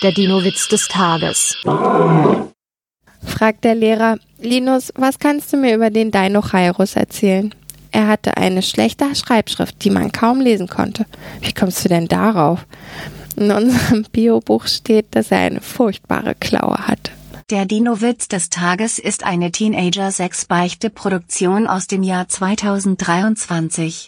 Der Dino-Witz des Tages. Fragt der Lehrer, Linus, was kannst du mir über den Dinochairus erzählen? Er hatte eine schlechte Schreibschrift, die man kaum lesen konnte. Wie kommst du denn darauf? In unserem Biobuch steht, dass er eine furchtbare Klaue hat. Der Dino-Witz des Tages ist eine Teenager-6-Beichte-Produktion aus dem Jahr 2023.